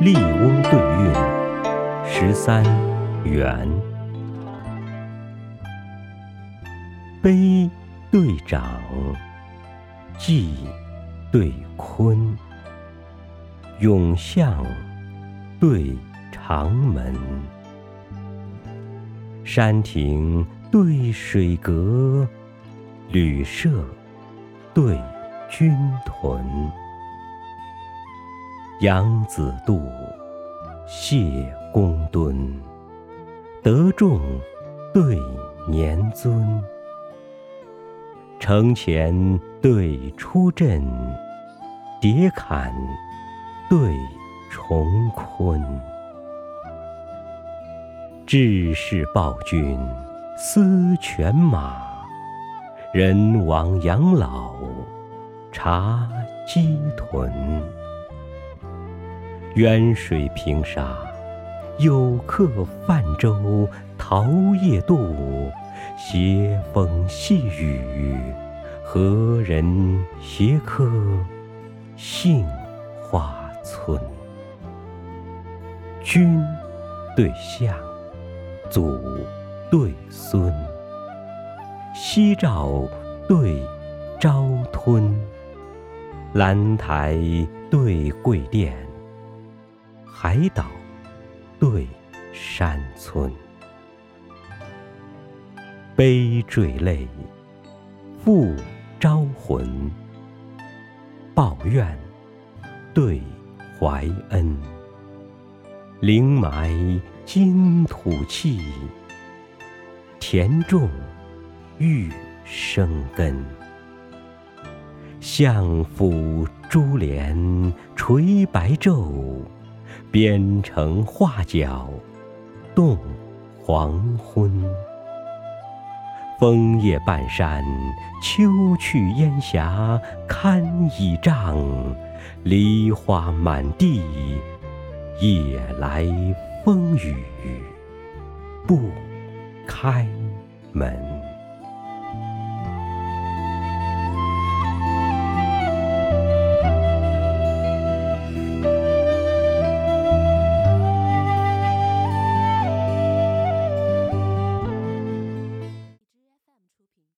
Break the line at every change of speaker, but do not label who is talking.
笠翁对韵十三元，悲对长，季对坤，永巷对长门，山亭对水阁，旅舍对军屯。杨子度，谢公敦，德重对年尊。城前对出镇，叠坎对重坤。志士报君思犬马，人亡养老察鸡豚。远水平沙，有客泛舟，桃叶渡，斜风细雨，何人携客杏花村？君对相，祖对孙，夕照对朝吞，兰台对桂殿。海岛对山村，悲坠泪，复招魂。抱怨对怀恩，灵埋金土气，田种玉生根。相府珠帘垂白昼。边城画角动黄昏，枫叶半山，秋去烟霞堪倚杖，梨花满地，夜来风雨不开门。